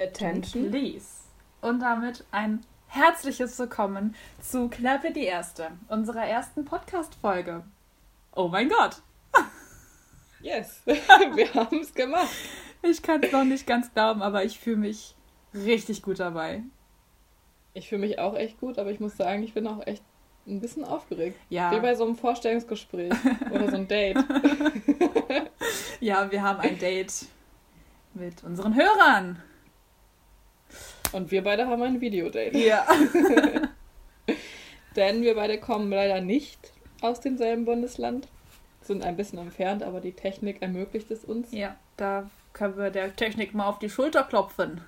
Attention. Please. Und damit ein herzliches Willkommen zu Klappe die Erste, unserer ersten Podcast-Folge. Oh mein Gott. Yes, wir haben es gemacht. Ich kann es noch nicht ganz glauben, aber ich fühle mich richtig gut dabei. Ich fühle mich auch echt gut, aber ich muss sagen, ich bin auch echt ein bisschen aufgeregt. Ja. Wie bei so einem Vorstellungsgespräch oder so ein Date. Ja, wir haben ein Date mit unseren Hörern. Und wir beide haben ein Videodate. Ja. Denn wir beide kommen leider nicht aus demselben Bundesland. Sind ein bisschen entfernt, aber die Technik ermöglicht es uns. Ja, da können wir der Technik mal auf die Schulter klopfen,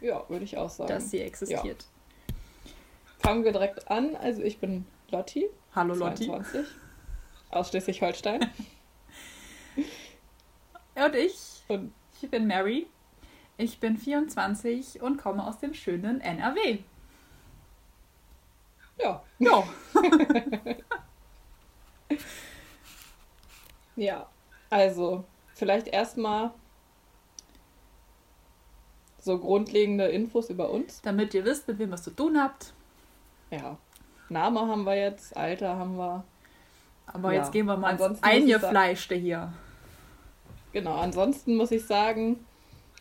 Ja, würde ich auch sagen. dass sie existiert. Fangen wir direkt an. Also ich bin Lotti, Hallo Lotti. 22, aus Schleswig-Holstein. Und ich, Und ich bin Mary. Ich bin 24 und komme aus dem schönen NRW. ja, Ja. Ja, also vielleicht erstmal so grundlegende Infos über uns. Damit ihr wisst, mit wem es zu tun habt. Ja, Name haben wir jetzt, Alter haben wir. Aber Ja. jetzt gehen wir mal ich Eingefleischte hier. Genau, ansonsten muss ich sagen,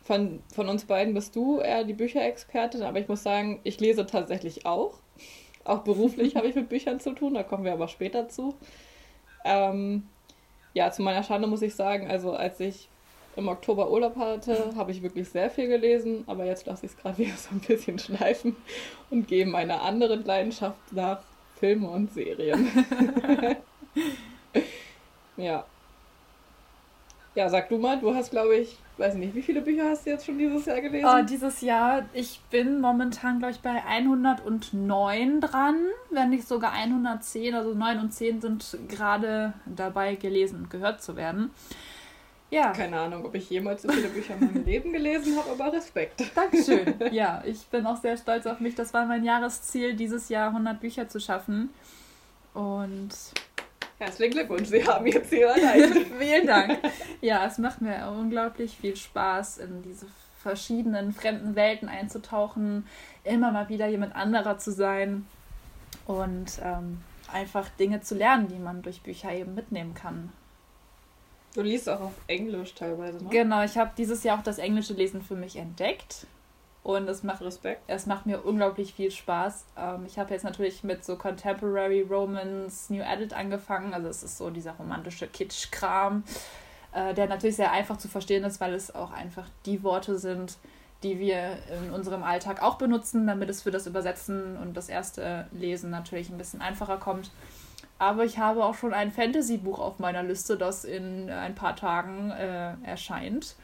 von, von uns beiden bist du eher die Bücherexpertin, aber ich muss sagen, ich lese tatsächlich auch. Auch beruflich habe ich mit Büchern zu tun, da kommen wir aber später zu. Ähm, ja, zu meiner Schande muss ich sagen, also als ich im Oktober Urlaub hatte, habe ich wirklich sehr viel gelesen, aber jetzt lasse ich es gerade wieder so ein bisschen schleifen und gehe meiner anderen Leidenschaft nach Filme und Serien. ja. Ja, sag du mal, du hast, glaube ich, weiß nicht, wie viele Bücher hast du jetzt schon dieses Jahr gelesen? Oh, dieses Jahr, ich bin momentan, glaube ich, bei 109 dran, wenn nicht sogar 110. Also 9 und 10 sind gerade dabei, gelesen und gehört zu werden. Ja, Keine Ahnung, ob ich jemals so viele Bücher in meinem Leben gelesen habe, aber Respekt. Dankeschön. Ja, ich bin auch sehr stolz auf mich. Das war mein Jahresziel, dieses Jahr 100 Bücher zu schaffen. Und Herzlichen Glückwunsch, Sie haben Ihr Ziel erreicht. vielen Dank. Ja, es macht mir unglaublich viel Spaß, in diese verschiedenen fremden Welten einzutauchen, immer mal wieder jemand anderer zu sein und ähm, einfach Dinge zu lernen, die man durch Bücher eben mitnehmen kann. Du liest auch auf Englisch teilweise, ne? Genau, ich habe dieses Jahr auch das englische Lesen für mich entdeckt. Und es macht Respekt. Es macht mir unglaublich viel Spaß. Ähm, ich habe jetzt natürlich mit so Contemporary Romance New Edit angefangen. Also es ist so dieser romantische Kitsch-Kram, äh, der natürlich sehr einfach zu verstehen ist, weil es auch einfach die Worte sind, die wir in unserem Alltag auch benutzen, damit es für das Übersetzen und das erste Lesen natürlich ein bisschen einfacher kommt. Aber ich habe auch schon ein Fantasy-Buch auf meiner Liste, das in ein paar Tagen äh, erscheint.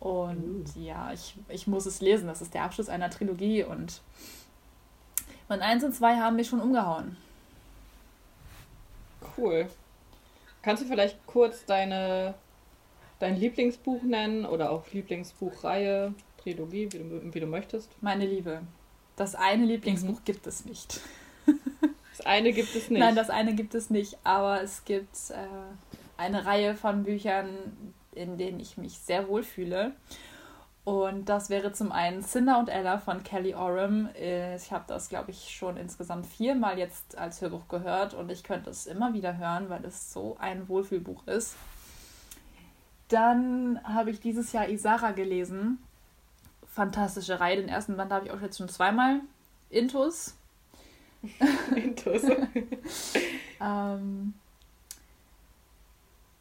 Und ja, ich, ich muss es lesen. Das ist der Abschluss einer Trilogie und Band 1 und 2 haben mich schon umgehauen. Cool. Kannst du vielleicht kurz deine, dein Lieblingsbuch nennen oder auch Lieblingsbuchreihe, Trilogie, wie du, wie du möchtest? Meine Liebe, das eine Lieblingsbuch gibt es nicht. Das eine gibt es nicht. Nein, das eine gibt es nicht, aber es gibt äh, eine Reihe von Büchern, in denen ich mich sehr wohl fühle. Und das wäre zum einen Cinder und Ella von Kelly Oram. Äh, Ich habe das, glaube ich, schon insgesamt viermal jetzt als Hörbuch gehört und ich könnte es immer wieder hören, weil es so ein Wohlfühlbuch ist. Dann habe ich dieses Jahr Isara gelesen. Fantastische Reihe. Den ersten Band habe ich auch jetzt schon zweimal. Intus. Intus. Ähm,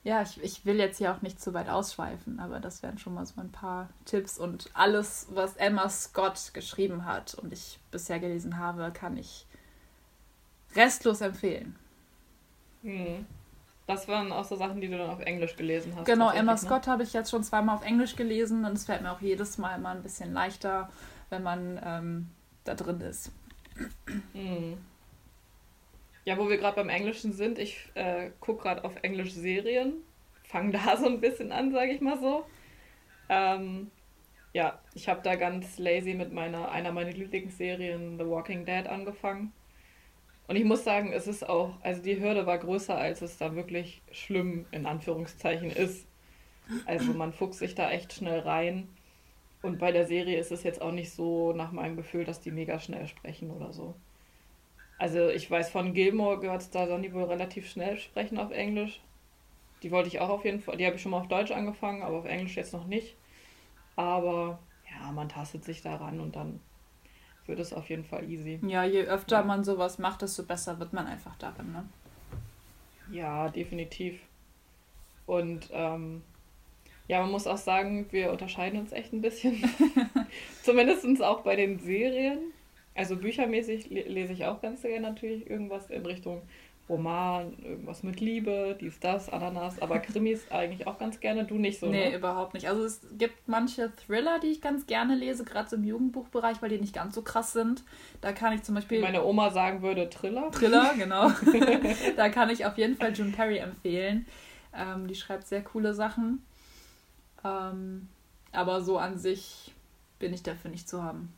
ja, ich, ich will jetzt hier auch nicht zu weit ausschweifen, aber das wären schon mal so ein paar Tipps und alles, was Emma Scott geschrieben hat und ich bisher gelesen habe, kann ich restlos empfehlen. Hm. Das waren auch so Sachen, die du dann auf Englisch gelesen hast. Genau, Emma ne? Scott habe ich jetzt schon zweimal auf Englisch gelesen und es fällt mir auch jedes Mal mal ein bisschen leichter, wenn man ähm, da drin ist. Hm. Ja, wo wir gerade beim Englischen sind, ich äh, gucke gerade auf Englisch Serien, fange da so ein bisschen an, sage ich mal so. Ähm, ja, ich habe da ganz lazy mit meiner, einer meiner Lieblingsserien, The Walking Dead, angefangen. Und ich muss sagen, es ist auch, also die Hürde war größer, als es da wirklich schlimm in Anführungszeichen ist. Also man fuchst sich da echt schnell rein. Und bei der Serie ist es jetzt auch nicht so nach meinem Gefühl, dass die mega schnell sprechen oder so. Also ich weiß von Gilmore gehört es da, sollen die wohl relativ schnell sprechen auf Englisch. Die wollte ich auch auf jeden Fall, die habe ich schon mal auf Deutsch angefangen, aber auf Englisch jetzt noch nicht. Aber ja, man tastet sich daran und dann wird es auf jeden Fall easy. Ja, je öfter man sowas macht, desto besser wird man einfach darin, ne? Ja, definitiv. Und ähm, ja, man muss auch sagen, wir unterscheiden uns echt ein bisschen. Zumindest auch bei den Serien. Also büchermäßig lese ich auch ganz gerne natürlich irgendwas in Richtung Roman, irgendwas mit Liebe, dies, das, Ananas, aber Krimis eigentlich auch ganz gerne, du nicht so. Nee, ne? überhaupt nicht. Also es gibt manche Thriller, die ich ganz gerne lese, gerade so im Jugendbuchbereich, weil die nicht ganz so krass sind. Da kann ich zum Beispiel. Meine Oma sagen würde Thriller. Thriller, genau. da kann ich auf jeden Fall June Perry empfehlen. Ähm, die schreibt sehr coole Sachen. Ähm, aber so an sich bin ich dafür nicht zu haben.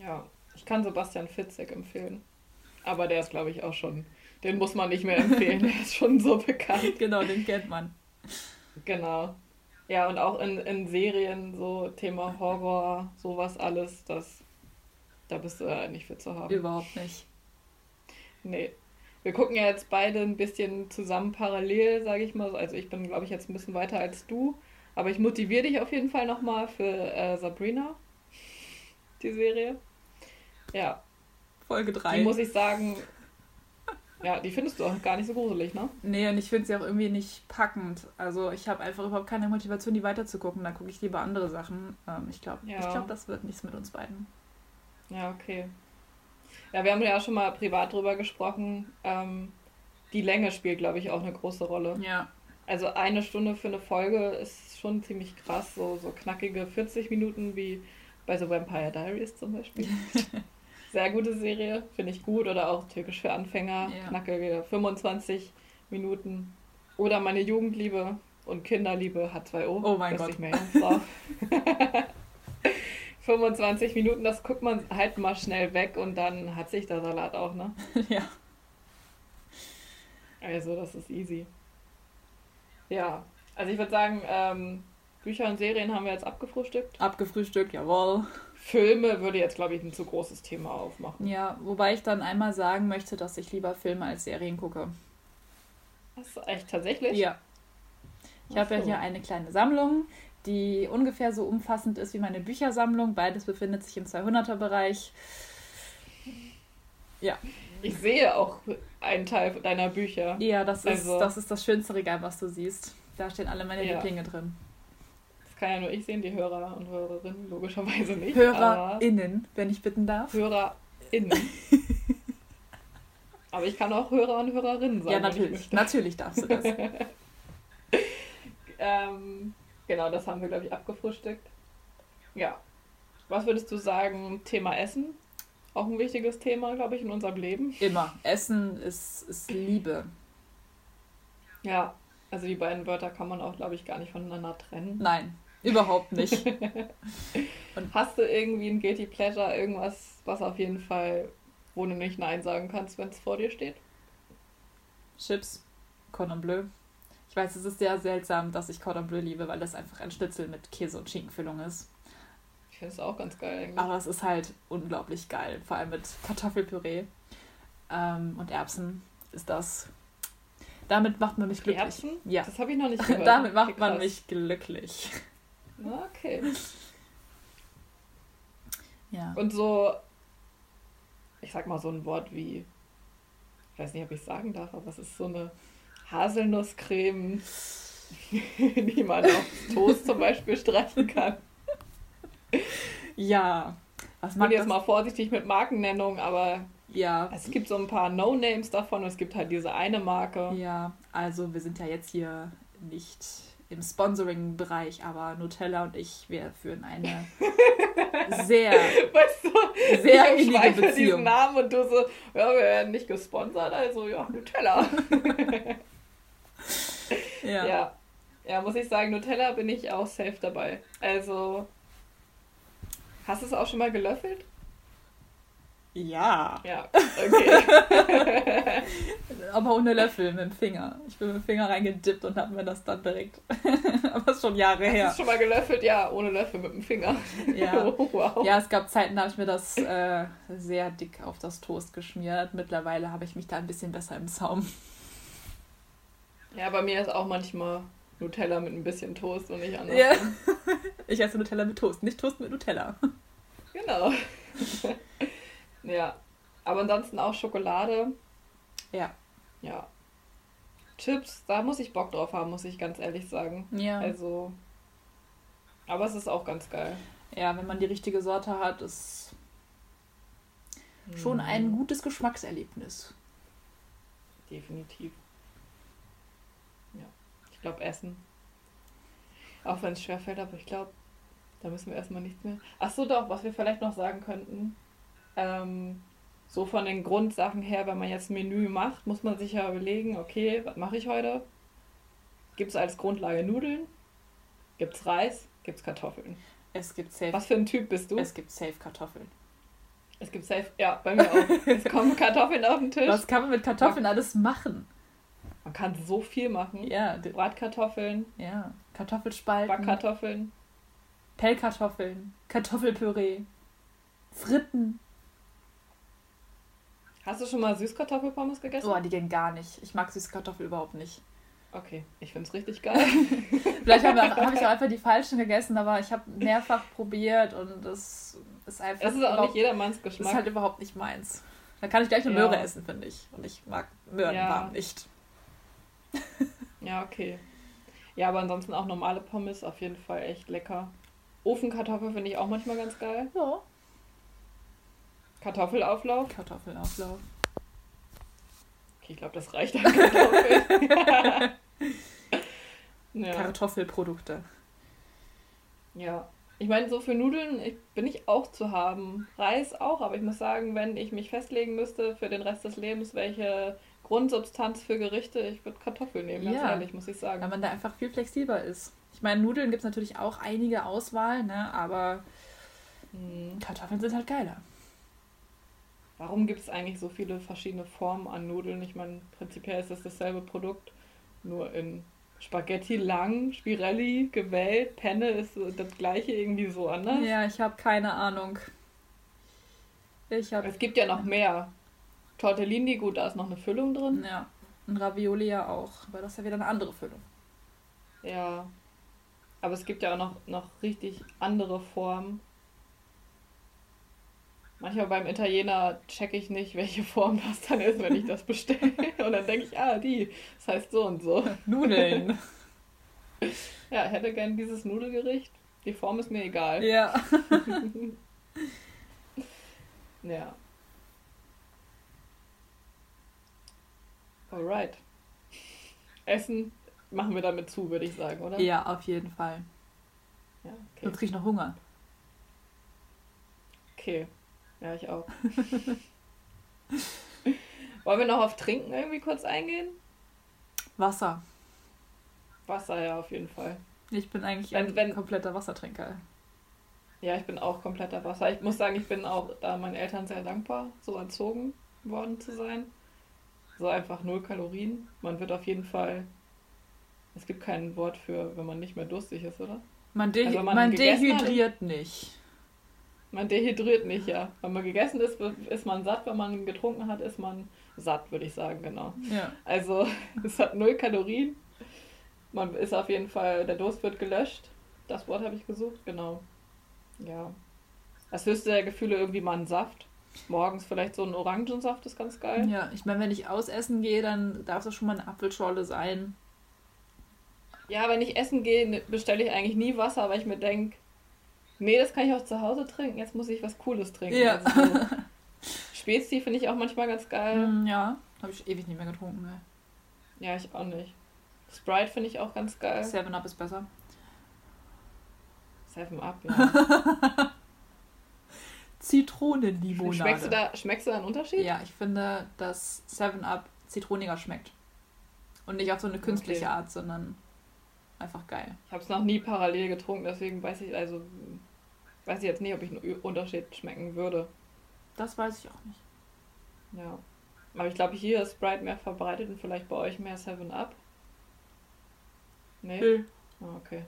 Ja, ich kann Sebastian Fitzek empfehlen. Aber der ist, glaube ich, auch schon. Den muss man nicht mehr empfehlen. der ist schon so bekannt. Genau, den kennt man. Genau. Ja, und auch in, in Serien, so Thema Horror, sowas alles, das, da bist du ja nicht für zu haben. Überhaupt nicht. Nee. Wir gucken ja jetzt beide ein bisschen zusammen parallel, sage ich mal. Also ich bin, glaube ich, jetzt ein bisschen weiter als du. Aber ich motiviere dich auf jeden Fall nochmal für äh, Sabrina, die Serie. Ja. Folge 3. Die muss ich sagen, ja, die findest du auch gar nicht so gruselig, ne? Nee, und ich finde sie auch irgendwie nicht packend. Also ich habe einfach überhaupt keine Motivation, die weiterzugucken. Da gucke ich lieber andere Sachen. Ähm, ich glaube, ja. glaub, das wird nichts mit uns beiden. Ja, okay. Ja, wir haben ja schon mal privat drüber gesprochen. Ähm, die Länge spielt, glaube ich, auch eine große Rolle. Ja. Also eine Stunde für eine Folge ist schon ziemlich krass. So, so knackige 40 Minuten wie bei The Vampire Diaries zum Beispiel. Sehr gute Serie, finde ich gut. Oder auch Türkisch für Anfänger, ja. knackige 25 Minuten. Oder meine Jugendliebe und Kinderliebe H2O. Oh mein Gott. Ich mehr 25 Minuten, das guckt man halt mal schnell weg und dann hat sich der Salat auch, ne? ja. Also, das ist easy. Ja, also ich würde sagen, ähm, Bücher und Serien haben wir jetzt abgefrühstückt. Abgefrühstückt, jawohl. Filme würde jetzt, glaube ich, ein zu großes Thema aufmachen. Ja, wobei ich dann einmal sagen möchte, dass ich lieber Filme als Serien gucke. Das ist echt tatsächlich? Ja. Ich habe ja hier eine kleine Sammlung, die ungefähr so umfassend ist wie meine Büchersammlung. Beides befindet sich im 200er-Bereich. Ja. Ich sehe auch einen Teil deiner Bücher. Ja, das, also. ist, das ist das schönste Regal, was du siehst. Da stehen alle meine ja. Lieblinge drin. Das kann ja nur ich sehen, die Hörer und Hörerinnen logischerweise nicht. HörerInnen, wenn ich bitten darf. HörerInnen. aber ich kann auch Hörer und Hörerinnen sagen. Ja, natürlich. Natürlich darfst du das. ähm, genau, das haben wir, glaube ich, abgefrühstückt. Ja. Was würdest du sagen, Thema Essen? Auch ein wichtiges Thema, glaube ich, in unserem Leben. Immer. Essen ist, ist Liebe. Ja, also die beiden Wörter kann man auch, glaube ich, gar nicht voneinander trennen. Nein, überhaupt nicht. Und hast du irgendwie ein Guilty Pleasure, irgendwas, was auf jeden Fall, wo du nicht Nein sagen kannst, wenn es vor dir steht? Chips, Cordon Bleu. Ich weiß, es ist sehr seltsam, dass ich Cordon Bleu liebe, weil das einfach ein Schnitzel mit Käse und Schinkenfüllung ist. Ich finde es auch ganz geil eigentlich. Aber es ist halt unglaublich geil. Vor allem mit Kartoffelpüree ähm, und Erbsen ist das. Damit macht man mich glücklich. Erbsen? Ja. Das habe ich noch nicht gehört. Damit macht okay, man mich glücklich. Okay. Ja. Und so, ich sag mal so ein Wort wie, ich weiß nicht, ob ich sagen darf, aber es ist so eine Haselnusscreme, die man auf Toast zum Beispiel streichen kann. Ja. Was ich bin jetzt mal vorsichtig mit Markennennung, aber ja. Es gibt so ein paar No-Names davon und es gibt halt diese eine Marke. Ja, also wir sind ja jetzt hier nicht im Sponsoring-Bereich, aber Nutella und ich, wir führen eine sehr, weißt du, sehr ich innige Beziehung. diesen Namen und du so, ja, wir werden nicht gesponsert, also ja, Nutella. ja. ja. Ja, muss ich sagen, Nutella bin ich auch safe dabei. Also, Hast du es auch schon mal gelöffelt? Ja. Ja, okay. Aber ohne Löffel, mit dem Finger. Ich bin mit dem Finger reingedippt und habe mir das dann direkt. Aber das ist schon Jahre her. Hast du schon mal gelöffelt? Ja, ohne Löffel mit dem Finger. Ja. wow. Ja, es gab Zeiten, da habe ich mir das äh, sehr dick auf das Toast geschmiert. Mittlerweile habe ich mich da ein bisschen besser im Saum. Ja, bei mir ist auch manchmal Nutella mit ein bisschen Toast und nicht anders. Ja. Ich esse Nutella mit Toast, nicht Toast mit Nutella. Genau. Ja. Aber ansonsten auch Schokolade. Ja. Ja. Chips, da muss ich Bock drauf haben, muss ich ganz ehrlich sagen. Ja. Also. Aber es ist auch ganz geil. Ja, wenn man die richtige Sorte hat, ist schon ein gutes Geschmackserlebnis. Definitiv. Ja. Ich glaube, Essen. Auch wenn es schwerfällt, aber ich glaube, da müssen wir erstmal nichts mehr. Ach so, doch, was wir vielleicht noch sagen könnten. Ähm, so von den Grundsachen her, wenn man jetzt ein Menü macht, muss man sich ja überlegen, okay, was mache ich heute? Gibt es als Grundlage Nudeln? Gibt es Reis? Gibt es Kartoffeln? Es gibt safe. Was für ein Typ bist du? Es gibt safe Kartoffeln. Es gibt safe, ja, bei mir auch. es kommen Kartoffeln auf den Tisch. Was kann man mit Kartoffeln alles machen? Man kann so viel machen. Ja, Bratkartoffeln, ja. Kartoffelspalten, Backkartoffeln. Pellkartoffeln, Kartoffelpüree, Fritten. Hast du schon mal Süßkartoffelpommes gegessen? Boah, die gehen gar nicht. Ich mag süße Kartoffel überhaupt nicht. Okay, ich find's richtig geil. Vielleicht habe hab ich auch einfach die falschen gegessen, aber ich habe mehrfach probiert und das ist einfach. Es ist auch nicht jedermanns Das ist Geschmack. halt überhaupt nicht meins. Da kann ich gleich eine Ja. Möhre essen, finde ich. Und ich mag Möhren Ja. warm nicht. Ja, okay. Ja, aber ansonsten auch normale Pommes auf jeden Fall echt lecker. Ofenkartoffel finde ich auch manchmal ganz geil. Ja. Kartoffelauflauf. Kartoffelauflauf. Okay, ich glaube, das reicht an Kartoffeln. ja. Kartoffelprodukte. ja. Ich meine, so für Nudeln ich, bin ich auch zu haben. Reis auch, aber ich muss sagen, wenn ich mich festlegen müsste für den Rest des Lebens, welche Grundsubstanz für Gerichte, ich würde Kartoffeln nehmen, ganz Ja. ehrlich, muss ich sagen. Weil man da einfach viel flexibler ist. Ich meine, Nudeln gibt es natürlich auch einige Auswahl, ne? aber Hm. Kartoffeln sind halt geiler. Warum gibt es eigentlich so viele verschiedene Formen an Nudeln? Ich meine, prinzipiell ist das dasselbe Produkt, nur in Spaghetti lang, Spirelli, gewellt, Penne ist das gleiche irgendwie so anders. Ja, ich habe keine Ahnung. Ich habe. Es gibt ja noch mehr. Tortellini, gut, da ist noch eine Füllung drin. Ja, und Ravioli ja auch. Aber das ist ja wieder eine andere Füllung. Ja. Aber es gibt ja auch noch, noch richtig andere Formen. Manchmal beim Italiener checke ich nicht, welche Form das dann ist, wenn ich das bestelle. Und dann denke ich, ah, die, das heißt so und so. Nudeln. Ja, ich hätte gern dieses Nudelgericht. Die Form ist mir egal. ja. Ja. Alright. Essen machen wir damit zu, würde ich sagen, oder? Ja, auf jeden Fall. Ja, okay. Sonst krieg ich noch Hunger. okay. Ja, ich auch. Wollen wir noch auf Trinken irgendwie kurz eingehen? Wasser. Wasser, ja, auf jeden Fall. Ich bin eigentlich Wenn- ein wenn- kompletter Wassertrinker. Ja, ich bin auch kompletter Wasser. Ich muss sagen, ich bin auch da meinen Eltern sehr dankbar, so erzogen worden zu sein. So einfach null Kalorien. Man wird auf jeden Fall. Es gibt kein Wort für, wenn man nicht mehr durstig ist, oder? Man, de Also, man man gegessen hat- dehydriert nicht. Man dehydriert nicht, ja. Wenn man gegessen ist, ist man satt. Wenn man getrunken hat, ist man satt, würde ich sagen, genau. Ja. Also, es hat null Kalorien. Man ist auf jeden Fall, der Durst wird gelöscht. Das Wort habe ich gesucht, genau. Ja. Das höchste der Gefühle irgendwie mal ein Saft. Morgens vielleicht so ein Orangensaft ist ganz geil. Ja, ich meine, wenn ich ausessen gehe, dann darf das schon mal eine Apfelschorle sein. Ja, wenn ich essen gehe, bestelle ich eigentlich nie Wasser, weil ich mir denke, nee, das kann ich auch zu Hause trinken, jetzt muss ich was Cooles trinken. Ja. Also so Spezi finde ich auch manchmal ganz geil. Mm, ja, habe ich ewig nicht mehr getrunken. Ne? Ja, ich auch nicht. Sprite finde ich auch ganz geil. Seven Up ist besser. Seven Up, ja. Zitronenlimonade. Schmeckst du, da, schmeckst du da einen Unterschied? Ja, ich finde, dass Seven Up zitroniger schmeckt. Und nicht auf so eine künstliche Okay. Art, sondern einfach geil. Ich habe es noch nie parallel getrunken, deswegen weiß ich also weiß ich jetzt nicht, ob ich einen Unterschied schmecken würde. Das weiß ich auch nicht. Ja. Aber ich glaube, hier ist Sprite mehr verbreitet und vielleicht bei euch mehr 7-Up. Nee? Nö. Ah, okay.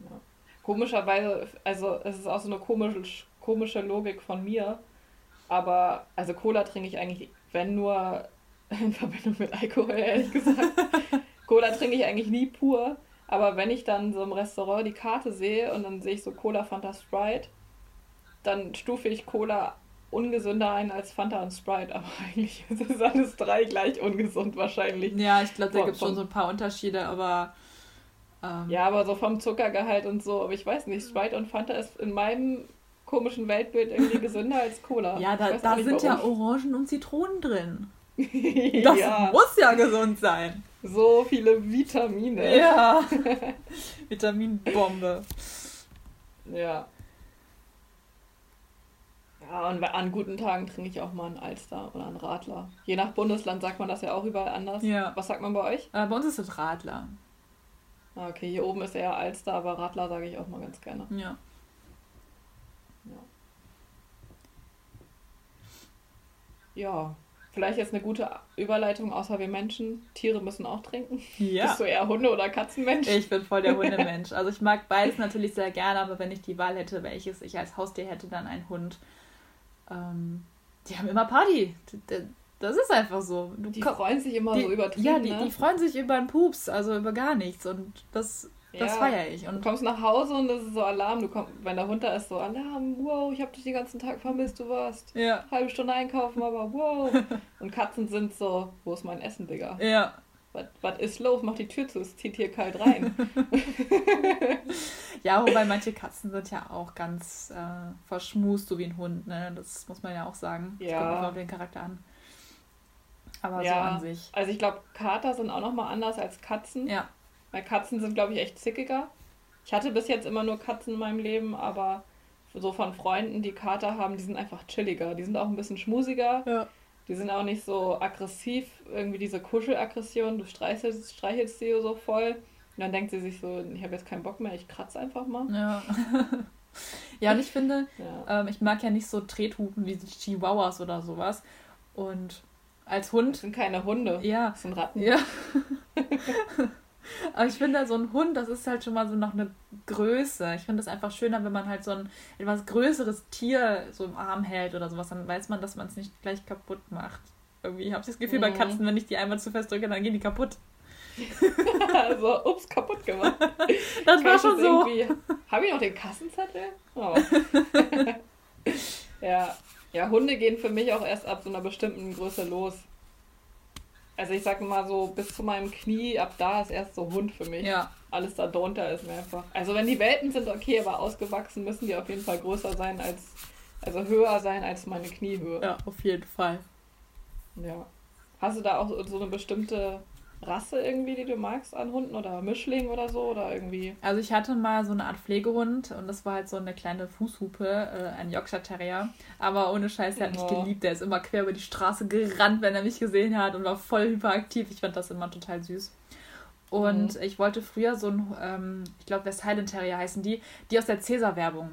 Ja. Komischerweise, also es ist auch so eine komische, komische Logik von mir. Aber, also Cola trinke ich eigentlich, wenn nur in Verbindung mit Alkohol, ehrlich gesagt. Cola trinke ich eigentlich nie pur. Aber wenn ich dann so im Restaurant die Karte sehe und dann sehe ich so Cola, Fanta, Sprite, dann stufe ich Cola ungesünder ein als Fanta und Sprite. Aber eigentlich ist es alles drei gleich ungesund wahrscheinlich. Ja, ich glaube, da gibt es schon so ein paar Unterschiede, aber. Ähm, ja, aber so vom Zuckergehalt und so. Aber ich weiß nicht, Sprite und Fanta ist in meinem komischen Weltbild irgendwie gesünder als Cola. Ja, da, da sind ja Orangen und Zitronen drin. Das ja. muss ja gesund sein. So viele Vitamine. Ja. Vitaminbombe. Ja. Ja, und an guten Tagen trinke ich auch mal einen Alster oder einen Radler. Je nach Bundesland sagt man das ja auch überall anders. Ja. Was sagt man bei euch? Äh, bei uns ist es Radler. Ah, okay, hier oben ist eher Alster, aber Radler sage ich auch mal ganz gerne. Ja. Ja. Ja, Vielleicht jetzt eine gute Überleitung, außer wir Menschen. Tiere müssen auch trinken. Ja. Bist du eher Hunde- oder Katzenmensch? Ich bin voll der Hundemensch. Also ich mag beides natürlich sehr gerne, aber wenn ich die Wahl hätte, welches ich als Haustier hätte, dann ein Hund. Ähm, die haben immer Party. Das ist einfach so. Du die freuen sich immer die, so übertrieben. Ja, die, ne? die freuen sich über einen Pups, also über gar nichts. Und das das ja, feiere ich. Und du kommst nach Hause und das ist so Alarm. Du komm, wenn der Hund da ist, so Alarm, wow, ich habe dich den ganzen Tag vermisst, du warst ja. halbe Stunde einkaufen, aber wow. und Katzen sind so, wo ist mein Essen, Digga? Ja. Was ist los? Mach die Tür zu, es zieht hier kalt rein. ja, wobei manche Katzen sind ja auch ganz äh, verschmust, so wie ein Hund, ne? Das muss man ja auch sagen. Das ja. kommt auf den Charakter an. Aber ja, so an sich. Also ich glaube, Kater sind auch nochmal anders als Katzen. Ja. Weil Katzen sind, glaube ich, echt zickiger. Ich hatte bis jetzt immer nur Katzen in meinem Leben, aber so von Freunden, die Kater haben, die sind einfach chilliger. Die sind auch ein bisschen schmusiger. Ja. Die sind auch nicht so aggressiv, irgendwie diese Kuschelaggression. Du streichelst, streichelst sie so voll. Und dann denkt sie sich so, ich habe jetzt keinen Bock mehr, ich kratze einfach mal. Ja. ja, und ich finde, ja. ähm, ich mag ja nicht so Trethupen wie Chihuahuas oder sowas. Und als Hund. Das sind keine Hunde. Ja. Das sind Ratten. Ja. Aber ich finde, so ein Hund, das ist halt schon mal so noch eine Größe. Ich finde es einfach schöner, wenn man halt so ein etwas größeres Tier so im Arm hält oder sowas. Dann weiß man, dass man es nicht gleich kaputt macht. Irgendwie habe ich das Gefühl, mhm. bei Katzen, wenn ich die einmal zu fest drücke, dann gehen die kaputt. also, ups, kaputt gemacht. Das Kann war schon so. Habe ich noch den Kassenzettel? Oh. ja. ja, Hunde gehen für mich auch erst ab so einer bestimmten Größe los. Also ich sag mal so, bis zu meinem Knie, ab da ist erst so Hund für mich. Ja. Alles da drunter ist mir einfach. Also wenn die Welpen sind okay, aber ausgewachsen müssen die auf jeden Fall größer sein als, also höher sein als meine Kniehöhe. Ja, auf jeden Fall. Ja. Hast du da auch so eine bestimmte Rasse irgendwie, die du magst an Hunden oder Mischling oder so oder irgendwie? Also ich hatte mal so eine Art Pflegehund und das war halt so eine kleine Fußhupe, äh, ein Yorkshire Terrier. Aber ohne Scheiß, der hat mich oh. geliebt. Der ist immer quer über die Straße gerannt, wenn er mich gesehen hat und war voll hyperaktiv. Ich fand das immer total süß. Und mhm. ich wollte früher so ein, ähm, ich glaube West Highland Terrier heißen die, die aus der Cäsar-Werbung.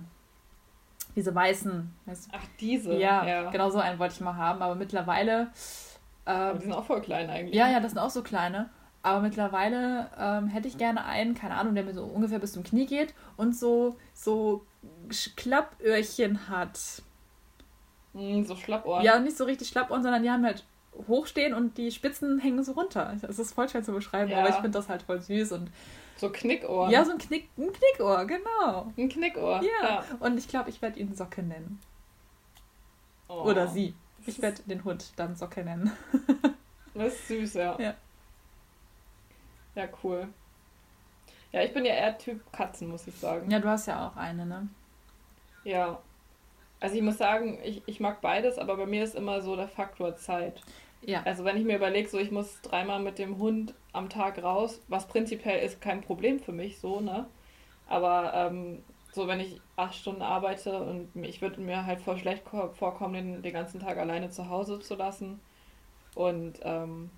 Diese weißen. Weißt, Ach, diese? Ja, ja, genau so einen wollte ich mal haben. Aber mittlerweile ähm, die sind auch voll klein eigentlich. Ja, ja, das sind auch so kleine. Aber mittlerweile ähm, hätte ich gerne einen, keine Ahnung, der mir so ungefähr bis zum Knie geht und so, so Klappöhrchen hat. Mm, so Schlappohren. Ja, nicht so richtig Schlappohren, sondern die haben halt hochstehen und die Spitzen hängen so runter. Das ist voll schwer zu beschreiben, ja. aber ich finde das halt voll süß und. So Knickohr. Ja, so ein, Knick, ein Knickohr, genau. Ein Knickohr. Ja. ja. Und ich glaube, ich werde ihn Socke nennen. Oh. Oder sie. Ich werde den Hund dann Socke nennen. das ist süß, ja. Ja. Ja, cool. Ja, ich bin ja eher Typ Katzen, muss ich sagen. Ja, du hast ja auch eine, ne? Ja. Also ich muss sagen, ich, ich mag beides, aber bei mir ist immer so der Faktor Zeit. Ja. Also wenn ich mir überlege, so ich muss dreimal mit dem Hund am Tag raus, was prinzipiell ist kein Problem für mich, so, ne? Aber ähm, so wenn ich acht Stunden arbeite und ich würde mir halt voll schlecht vorkommen, den, den ganzen Tag alleine zu Hause zu lassen. Und ähm,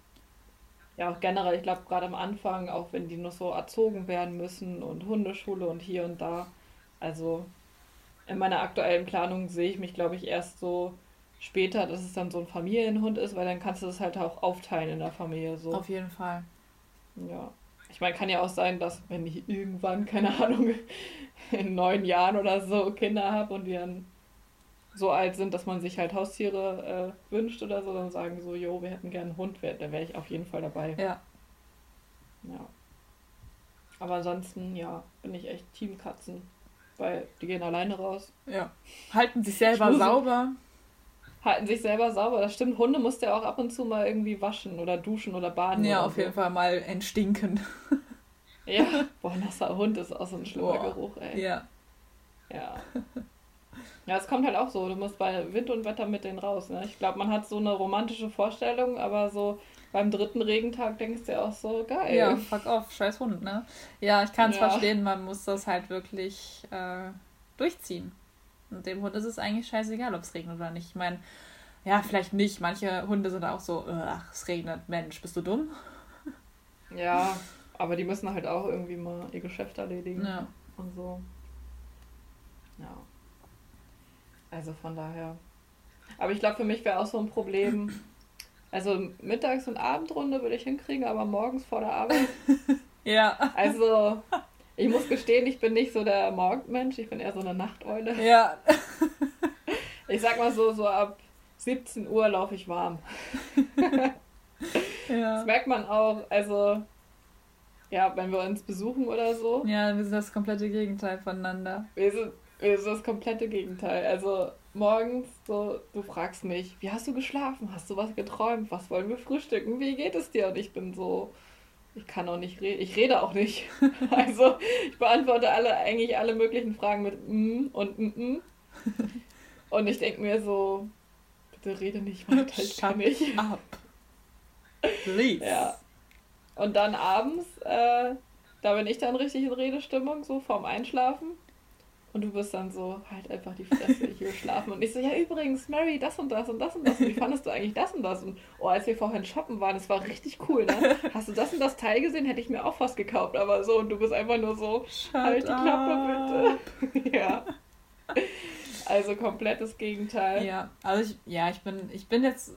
ja, auch generell, ich glaube, gerade am Anfang, auch wenn die noch so erzogen werden müssen und Hundeschule und hier und da. Also, in meiner aktuellen Planung sehe ich mich, glaube ich, erst so später, dass es dann so ein Familienhund ist, weil dann kannst du das halt auch aufteilen in der Familie. So. Auf jeden Fall. Ja. Ich meine, kann ja auch sein, dass wenn ich irgendwann, keine Ahnung, in neun Jahren oder so Kinder habe und die dann so alt sind, dass man sich halt Haustiere äh, wünscht oder so, dann sagen so, jo, wir hätten gerne einen Hund, da wäre ich auf jeden Fall dabei. Ja. Ja. Aber ansonsten, ja, bin ich echt Team Katzen. Weil die gehen alleine raus. Ja. Halten sich selber sauber. Halten sich selber sauber. Das stimmt. Hunde musst du ja auch ab und zu mal irgendwie waschen oder duschen oder baden. Ja, oder auf so. jeden Fall mal entstinken. Ja. Boah, nasser Hund ist auch so ein schlimmer Boah. Geruch, ey. Ja. Ja. Ja, es kommt halt auch so. Du musst bei Wind und Wetter mit denen raus. Ne? Ich glaube, man hat so eine romantische Vorstellung, aber so beim dritten Regentag denkst du ja auch so, geil. Ja, fuck off, scheiß Hund, ne? Ja, ich kann es Ja. verstehen, man muss das halt wirklich äh, durchziehen. Und dem Hund ist es eigentlich scheißegal, ob es regnet oder nicht. Ich meine, ja, vielleicht nicht. Manche Hunde sind auch so, ach, es regnet, Mensch, bist du dumm? Ja, aber die müssen halt auch irgendwie mal ihr Geschäft erledigen. Ja. Und so. Ja. Also von daher. Aber ich glaube, für mich wäre auch so ein Problem. Also Mittags- und Abendrunde würde ich hinkriegen, aber morgens vor der Arbeit. Ja. Also, ich muss gestehen, ich bin nicht so der Morgenmensch, ich bin eher so eine Nachteule. Ja. Ich sag mal so, so ab 17 Uhr laufe ich warm. Ja. Das merkt man auch, also, ja, wenn wir uns besuchen oder so. Ja, wir sind das komplette Gegenteil voneinander. Wir sind, wir sind das komplette Gegenteil. Also morgens so, du fragst mich, wie hast du geschlafen? Hast du was geträumt? Was wollen wir frühstücken? Wie geht es dir? Und ich bin so, ich kann auch nicht reden. Ich rede auch nicht. Also ich beantworte alle eigentlich alle möglichen Fragen mit mm und mm mm. Und ich denke mir so, bitte rede nicht weiter, ich kann nicht. Ab. Please. Ja. Und dann abends, äh, da bin ich dann richtig in Redestimmung, so vorm Einschlafen. Und du bist dann so, halt einfach die Fresse, ich will schlafen. Und ich so, ja übrigens, Mary, das und das und das und das. Und wie fandest du eigentlich das und das? Und oh, als wir vorhin shoppen waren, das war richtig cool, ne? Hast du das und das Teil gesehen? Hätte ich mir auch fast gekauft. Aber so, und du bist einfach nur so, Shut halt die up. Klappe bitte. ja. Also komplettes Gegenteil. Ja, also ich, ja, ich bin, ich bin jetzt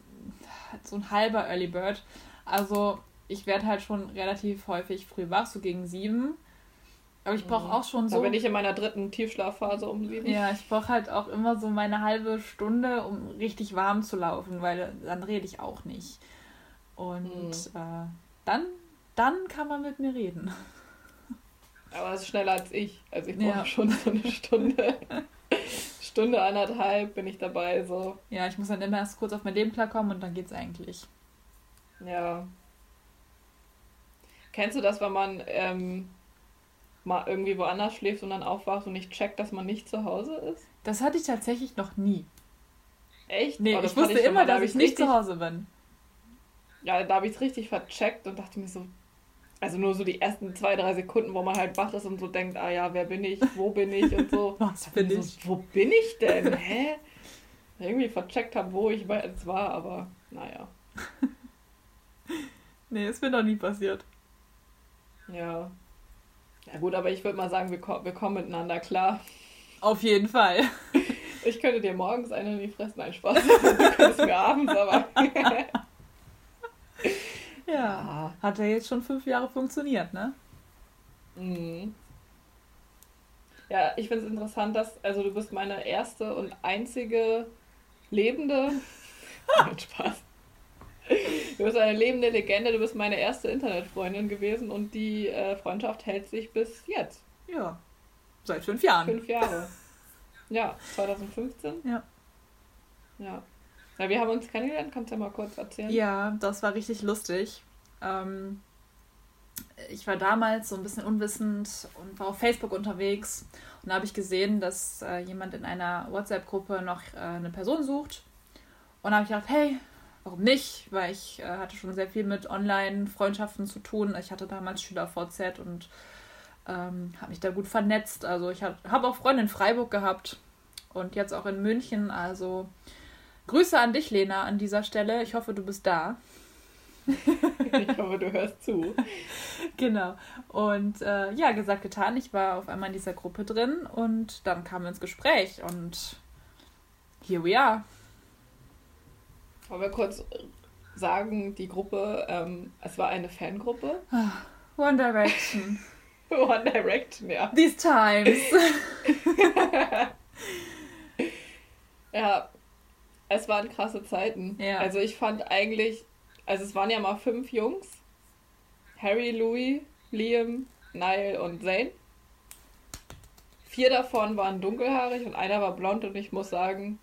so ein halber Early Bird. Also ich werde halt schon relativ häufig früh wach, so gegen sieben. Aber ich brauche Mhm. auch schon Da so. bin ich in meiner dritten Tiefschlafphase um sieben. Ja, ich brauche halt auch immer so meine halbe Stunde, um richtig warm zu laufen, weil dann rede ich auch nicht. Und Mhm. äh, dann, dann kann man mit mir reden. Aber es ist schneller als ich. Also ich brauche Ja. schon so eine Stunde. Stunde, anderthalb bin ich dabei, so. Ja, ich muss dann immer erst kurz auf mein Leben klarkommen und dann geht's eigentlich. Ja. Kennst du das, wenn man ähm, mal irgendwie woanders schläft und dann aufwacht und nicht checkt, dass man nicht zu Hause ist? Das hatte ich tatsächlich noch nie. Echt? Nee, Oh, ich wusste schon immer, mal, dass ich nicht richtig, zu Hause bin. Ja, da habe ich es richtig vercheckt und dachte mir so, also nur so die ersten zwei, drei Sekunden, wo man halt wach ist und so denkt, ah ja, wer bin ich, wo bin ich und so. Was bin ich? So, wo bin ich denn? Hä? Irgendwie vercheckt habe, wo ich jetzt war, aber naja. Nee, ist mir noch nie passiert. Ja. Ja gut, aber ich würde mal sagen, wir, ko wir kommen miteinander klar. Auf jeden Fall. Ich könnte dir morgens eine in die Fresse, nein, Spaß. Du könntest mir abends, aber... Ja. Hat ja jetzt schon fünf Jahre funktioniert, ne? Mhm. Ja, ich finde es interessant, dass, also du bist meine erste und einzige lebende... Nein, Spaß. Du bist eine lebende Legende, du bist meine erste Internetfreundin gewesen und die äh, Freundschaft hält sich bis jetzt. Ja. Seit fünf Jahren. Fünf Jahre. Ja, 2015. Ja. Ja. Ja, wir haben uns kennengelernt, kannst du ja mal kurz erzählen? Ja, das war richtig lustig. Ähm, ich war damals so ein bisschen unwissend und war auf Facebook unterwegs. Und da habe ich gesehen, dass äh, jemand in einer WhatsApp-Gruppe noch äh, eine Person sucht. Und da habe ich gedacht, hey, warum nicht? Weil ich äh, hatte schon sehr viel mit Online-Freundschaften zu tun. Ich hatte damals SchülerVZ und ähm, habe mich da gut vernetzt. Also ich habe auch Freunde in Freiburg gehabt und jetzt auch in München. Also Grüße an dich, Lena, an dieser Stelle. Ich hoffe, du bist da. ich hoffe, du hörst zu. Genau. Und äh, ja, gesagt, getan. Ich war auf einmal in dieser Gruppe drin und dann kamen wir ins Gespräch und here we are. Wollen wir kurz sagen, die Gruppe, ähm, es war eine Fangruppe. One Direction. One Direction, ja. These times. ja, es waren krasse Zeiten. Ja. Also ich fand eigentlich, also es waren ja mal fünf Jungs. Harry, Louis, Liam, Niall und Zane. Vier davon waren dunkelhaarig und einer war blond und ich muss sagen,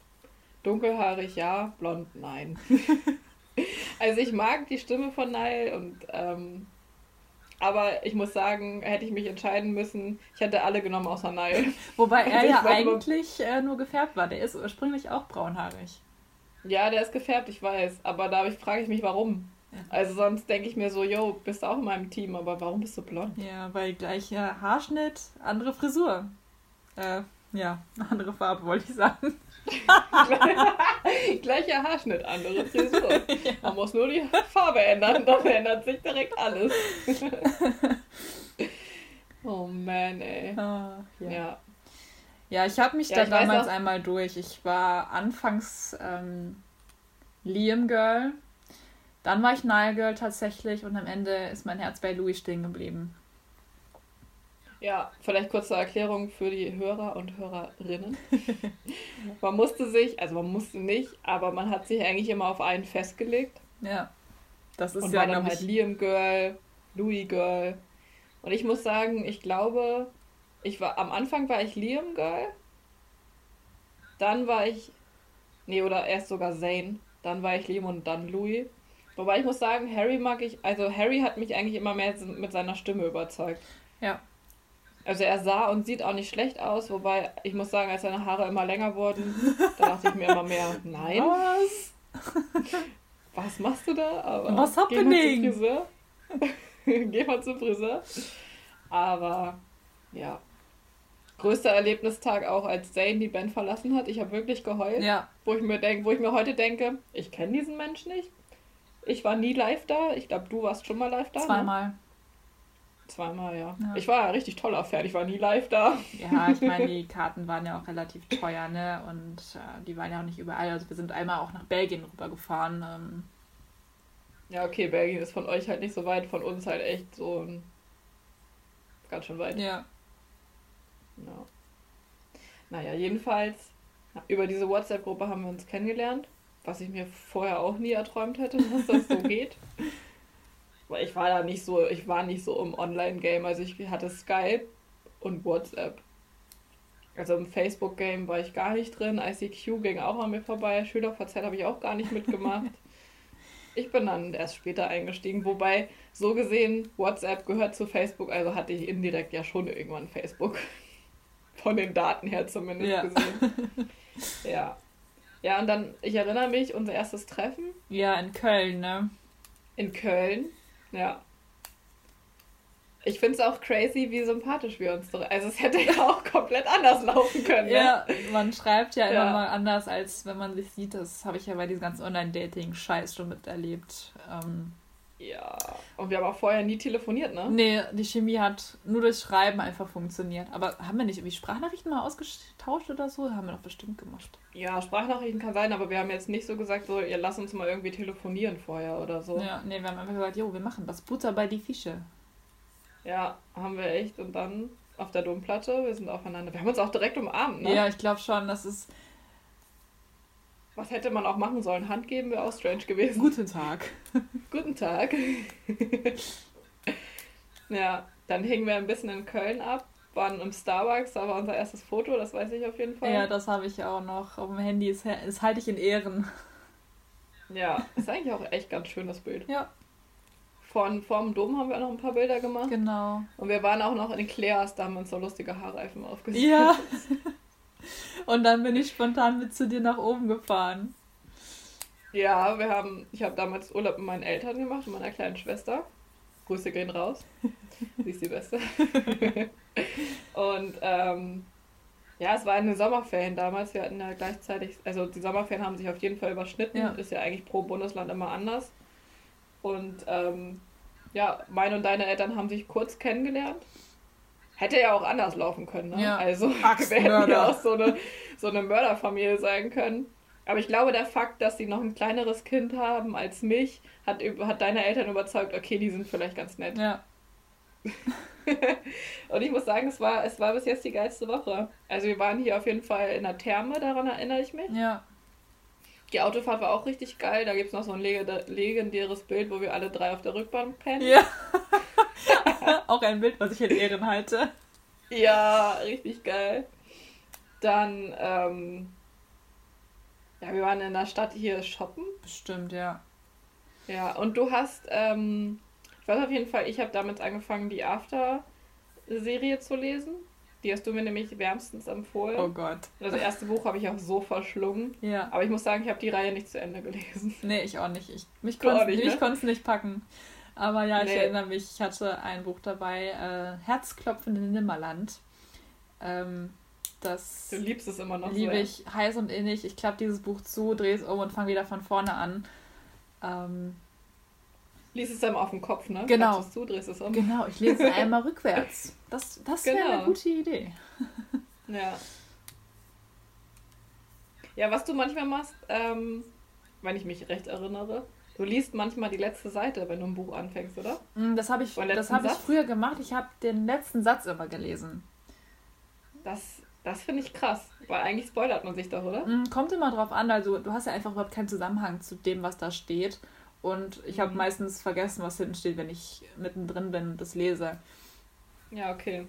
dunkelhaarig ja, blond nein. also ich mag die Stimme von Niall und ähm, aber ich muss sagen, hätte ich mich entscheiden müssen, ich hätte alle genommen außer Niall. Wobei er ja war nur- eigentlich äh, nur gefärbt war. Der ist ursprünglich auch braunhaarig. Ja, der ist gefärbt, ich weiß. Aber da frage ich mich, warum. Ja. Also sonst denke ich mir so, yo, bist du auch in meinem Team, aber warum bist du blond? Ja, weil gleicher Haarschnitt, andere Frisur. Äh, ja, andere Farbe wollte ich sagen. Gleicher Haarschnitt, andere Frisur. Man muss nur die Farbe ändern, dann ändert sich direkt alles. oh man, ey. Ah, ja. Ja. Ja, ich habe mich Ja, da damals einmal durch. Ich war anfangs ähm, Liam Girl, dann war ich Nile Girl tatsächlich und am Ende ist mein Herz bei Louis stehen geblieben. Ja, vielleicht kurze Erklärung für die Hörer und Hörerinnen. man musste sich, also man musste nicht, aber man hat sich eigentlich immer auf einen festgelegt. Ja, das ist und ja, war dann halt Liam Girl, Louis Girl. Und ich muss sagen, ich glaube, ich war am Anfang war ich Liam Girl. Dann war ich nee, oder erst sogar Zane, dann war ich Liam und dann Louis. Wobei ich muss sagen, Harry mag ich, also Harry hat mich eigentlich immer mehr mit seiner Stimme überzeugt. ja, Also er sah und sieht auch nicht schlecht aus, wobei ich muss sagen, als seine Haare immer länger wurden, da dachte ich mir immer mehr, nein, Was? was machst du da? Aber Was Geh mal happening? zum Friseur. geh mal zum Friseur. Aber ja. Größter Erlebnistag auch, als Zane die Band verlassen hat. Ich habe wirklich geheult. Ja, Wo ich mir denk, wo ich mir heute denke, ich kenne diesen Menschen nicht. Ich war nie live da. Ich glaube, du warst schon mal live da. Ne? Zweimal. Ja. Ja. Ich war ja richtig toller Fan. Ich war nie live da. Ja, ich meine, die Karten waren ja auch relativ teuer, ne? Und äh, die waren ja auch nicht überall. Also wir sind einmal auch nach Belgien rübergefahren. Ähm, Ja, okay, Belgien ist von euch halt nicht so weit, von uns halt echt so ein ganz schön weit. ja. Ja. Naja, jedenfalls, über diese WhatsApp-Gruppe haben wir uns kennengelernt, was ich mir vorher auch nie erträumt hätte, dass das so geht. Weil ich war da nicht so, ich war nicht so im Online-Game, also ich hatte Skype und WhatsApp. Also im Facebook-Game war ich gar nicht drin, ICQ ging auch an mir vorbei, SchülerVZ habe ich auch gar nicht mitgemacht. Ich bin dann erst später eingestiegen, wobei so gesehen WhatsApp gehört zu Facebook, also hatte ich indirekt ja schon irgendwann Facebook. Von den Daten her zumindest Ja. gesehen. Ja. Ja, und dann, ich erinnere mich, unser erstes Treffen Ja, in Köln, ne? in Köln. Ja. Ich finde es auch crazy, wie sympathisch wir uns. doch- Also es hätte ja auch komplett anders laufen können. Ne? Ja, man schreibt ja immer Ja. mal anders, als wenn man sich sieht. Das habe ich ja bei diesem ganzen Online-Dating-Scheiß schon miterlebt. Ähm, Ja. Und wir haben auch vorher nie telefoniert, ne? nee, die Chemie hat nur durch Schreiben einfach funktioniert. Aber haben wir nicht irgendwie Sprachnachrichten mal ausgetauscht oder so? Haben wir doch bestimmt gemacht. Ja, Sprachnachrichten kann sein, aber wir haben jetzt nicht so gesagt, so, ihr lasst uns mal irgendwie telefonieren vorher oder so. Ja, nee, wir haben einfach gesagt, jo, wir machen was. Butter bei die Fische. Ja, haben wir echt. Und dann auf der Domplatte, wir sind aufeinander. Wir haben uns auch direkt umarmt, ne? Ja, ich glaube schon, das ist Was hätte man auch machen sollen? Hand geben wäre auch strange gewesen. guten Tag. Guten Tag. ja, dann hingen wir ein bisschen in Köln ab, waren im Starbucks, da war unser erstes Foto, das weiß ich auf jeden Fall. Ja, das habe ich auch noch auf dem Handy. Das, halte ich in Ehren. Ja, ist eigentlich auch echt ganz schön, das Bild. Ja, Von, vorm Dom haben wir noch ein paar Bilder gemacht. genau. Und wir waren auch noch in Claire's, da haben wir uns so lustige Haarreifen aufgesetzt. Ja. Und dann bin ich spontan mit zu dir nach oben gefahren. Ja, wir haben, ich habe damals Urlaub mit meinen Eltern gemacht und meiner kleinen Schwester. Grüße gehen raus. Sie ist die Beste. und ähm, ja, es war eine Sommerferien damals. Wir hatten ja gleichzeitig, also die Sommerferien haben sich auf jeden Fall überschnitten. Ja. Ist ja eigentlich pro Bundesland immer anders. Und ähm, ja, meine und deine Eltern haben sich kurz kennengelernt. Hätte ja auch anders laufen können, ne? Ja. Also wir hätten ja auch so eine, so eine Mörderfamilie sein können. Aber ich glaube, der Fakt, dass sie noch ein kleineres Kind haben als mich, hat, hat deine Eltern überzeugt, okay, die sind vielleicht ganz nett. Ja. und ich muss sagen, es war, es war bis jetzt die geilste Woche. Also wir waren hier auf jeden Fall in der Therme, daran erinnere ich mich. Ja. Die Autofahrt war auch richtig geil. Da gibt es noch so ein legendäres Bild, wo wir alle drei auf der Rückbahn pennen. Ja. auch ein Bild, was ich in Ehren halte. Ja, richtig geil. Dann, ähm, ja, wir waren in der Stadt hier shoppen. Bestimmt, ja. Ja, und du hast, ähm, ich weiß auf jeden Fall, ich habe damit angefangen, die After-Serie zu lesen. Die hast du mir nämlich wärmstens empfohlen. Oh Gott. Das erste Buch habe ich auch so verschlungen. Ja. Aber ich muss sagen, ich habe die Reihe nicht zu Ende gelesen. Nee, ich auch nicht. Ich, mich konnte es ne? nicht packen. Aber ja, ich nee. erinnere mich, ich hatte ein Buch dabei, äh, Herzklopfen in Nimmerland. Ähm, das du liebst es immer noch liebe so, ich heiß und innig. Ich klappe dieses Buch zu, drehe es um und fange wieder von vorne an. Ähm, Lies es dann auf den Kopf, ne? Genau. Zu, drehst es um. Genau, ich lese es einmal rückwärts. Das, das genau. wäre eine gute Idee. ja. Ja, was du manchmal machst, ähm, wenn ich mich recht erinnere, du liest manchmal die letzte Seite, wenn du ein Buch anfängst, oder? Mm, das habe ich, das hab ich früher gemacht. Ich habe den letzten Satz immer gelesen. Das, das finde ich krass, weil eigentlich spoilert man sich doch, oder? Mm, kommt immer drauf an, also du hast ja einfach überhaupt keinen Zusammenhang zu dem, was da steht. Und ich habe mhm. meistens vergessen, was hinten steht, wenn ich mittendrin bin und das lese. Ja, okay.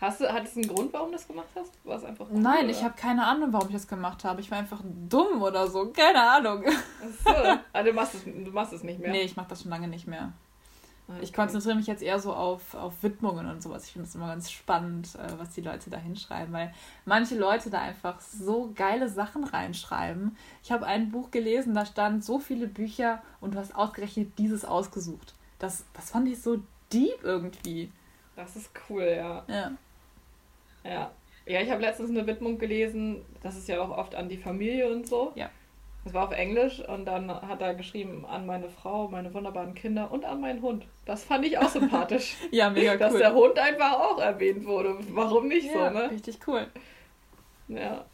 Hast du, hat es einen Grund, warum du das gemacht hast? War es einfach cool, Nein, oder? ich habe keine Ahnung, warum ich das gemacht habe. Ich war einfach dumm oder so. Keine Ahnung. Ach so. Also du machst es, du machst es nicht mehr? Nee, ich mache das schon lange nicht mehr. Okay. Ich konzentriere mich jetzt eher so auf, auf Widmungen und sowas. Ich finde es immer ganz spannend, äh, was die Leute da hinschreiben, weil manche Leute da einfach so geile Sachen reinschreiben. Ich habe ein Buch gelesen, da stand so viele Bücher und du hast ausgerechnet dieses ausgesucht. Das, das fand ich so deep irgendwie. Das ist cool, ja. Ja. Ja. Ja, ich habe letztens eine Widmung gelesen, das ist ja auch oft an die Familie und so. Ja. Das war auf Englisch und dann hat er geschrieben an meine Frau, meine wunderbaren Kinder und an meinen Hund. Das fand ich auch sympathisch. ja, mega cool. Dass der Hund einfach auch erwähnt wurde. Warum nicht ja, so, ne? Richtig cool. Ja.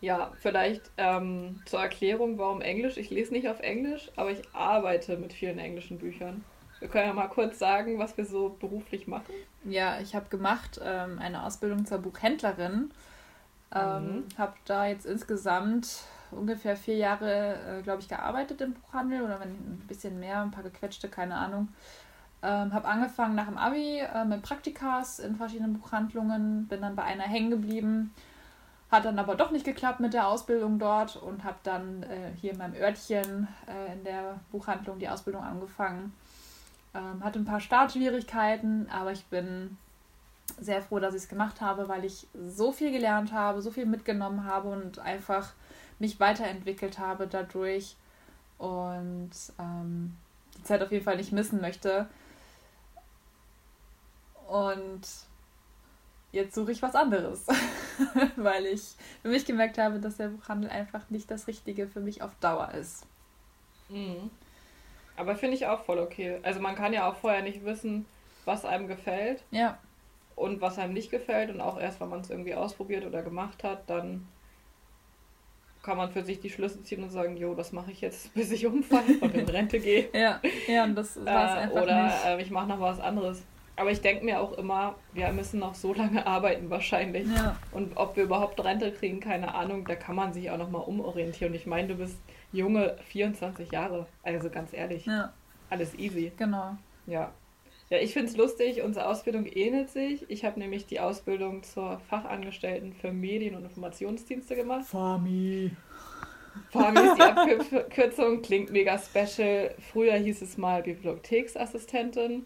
Ja, vielleicht ähm, zur Erklärung, warum Englisch. Ich lese nicht auf Englisch, aber ich arbeite mit vielen englischen Büchern. Wir können ja mal kurz sagen, was wir so beruflich machen. Ja, ich habe gemacht ähm, eine Ausbildung zur Buchhändlerin ähm, mhm. Habe da jetzt insgesamt ungefähr vier Jahre, äh, glaube ich, gearbeitet im Buchhandel oder wenn ein bisschen mehr, ein paar gequetschte, keine Ahnung. Ähm, habe angefangen nach dem Abi äh, mit Praktikas in verschiedenen Buchhandlungen, bin dann bei einer hängen geblieben, hat dann aber doch nicht geklappt mit der Ausbildung dort und habe dann äh, hier in meinem Örtchen äh, in der Buchhandlung die Ausbildung angefangen. Ähm, hatte ein paar Startschwierigkeiten, aber ich bin sehr froh, dass ich es gemacht habe, weil ich so viel gelernt habe, so viel mitgenommen habe und einfach mich weiterentwickelt habe dadurch und ähm, die Zeit auf jeden Fall nicht missen möchte. Und jetzt suche ich was anderes, weil ich für mich gemerkt habe, dass der Buchhandel einfach nicht das Richtige für mich auf Dauer ist. Mhm. Aber finde ich auch voll okay. Also man kann ja auch vorher nicht wissen, was einem gefällt. Ja und was einem nicht gefällt und auch erst, wenn man es irgendwie ausprobiert oder gemacht hat, dann kann man für sich die Schlüsse ziehen und sagen, jo, das mache ich jetzt, bis ich umfalle und in Rente gehe. ja, ja, und das war äh, einfach Oder nicht. Äh, ich mache noch was anderes. Aber ich denke mir auch immer, wir müssen noch so lange arbeiten wahrscheinlich. Ja. Und ob wir überhaupt Rente kriegen, keine Ahnung, da kann man sich auch noch mal umorientieren. Und ich meine, du bist junge 24 Jahre, also ganz ehrlich. Ja. Alles easy. Genau. Ja, ja, ich finde es lustig, unsere Ausbildung ähnelt sich. Ich habe nämlich die Ausbildung zur Fachangestellten für Medien- und Informationsdienste gemacht. FAMI. FAMI ist die Abkürzung, klingt mega special. Früher hieß es mal Bibliotheksassistentin,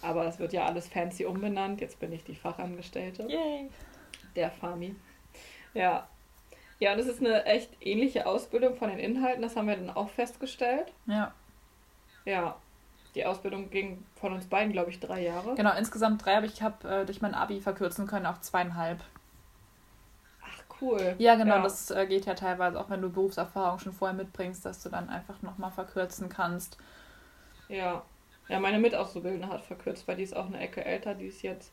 aber es wird ja alles fancy umbenannt. Jetzt bin ich die Fachangestellte. Yay. Der FAMI. Ja. Ja, und es ist eine echt ähnliche Ausbildung von den Inhalten, das haben wir dann auch festgestellt. Ja. Ja, die Ausbildung ging von uns beiden, glaube ich, drei Jahre. Genau, insgesamt drei, aber ich habe äh, durch mein Abi verkürzen können auf zweieinhalb. Ach cool. Ja, genau, ja. das äh, geht ja teilweise auch, wenn du Berufserfahrung schon vorher mitbringst, dass du dann einfach nochmal verkürzen kannst. Ja. Ja, meine Mitauszubildende hat verkürzt, weil die ist auch eine Ecke älter, die ist jetzt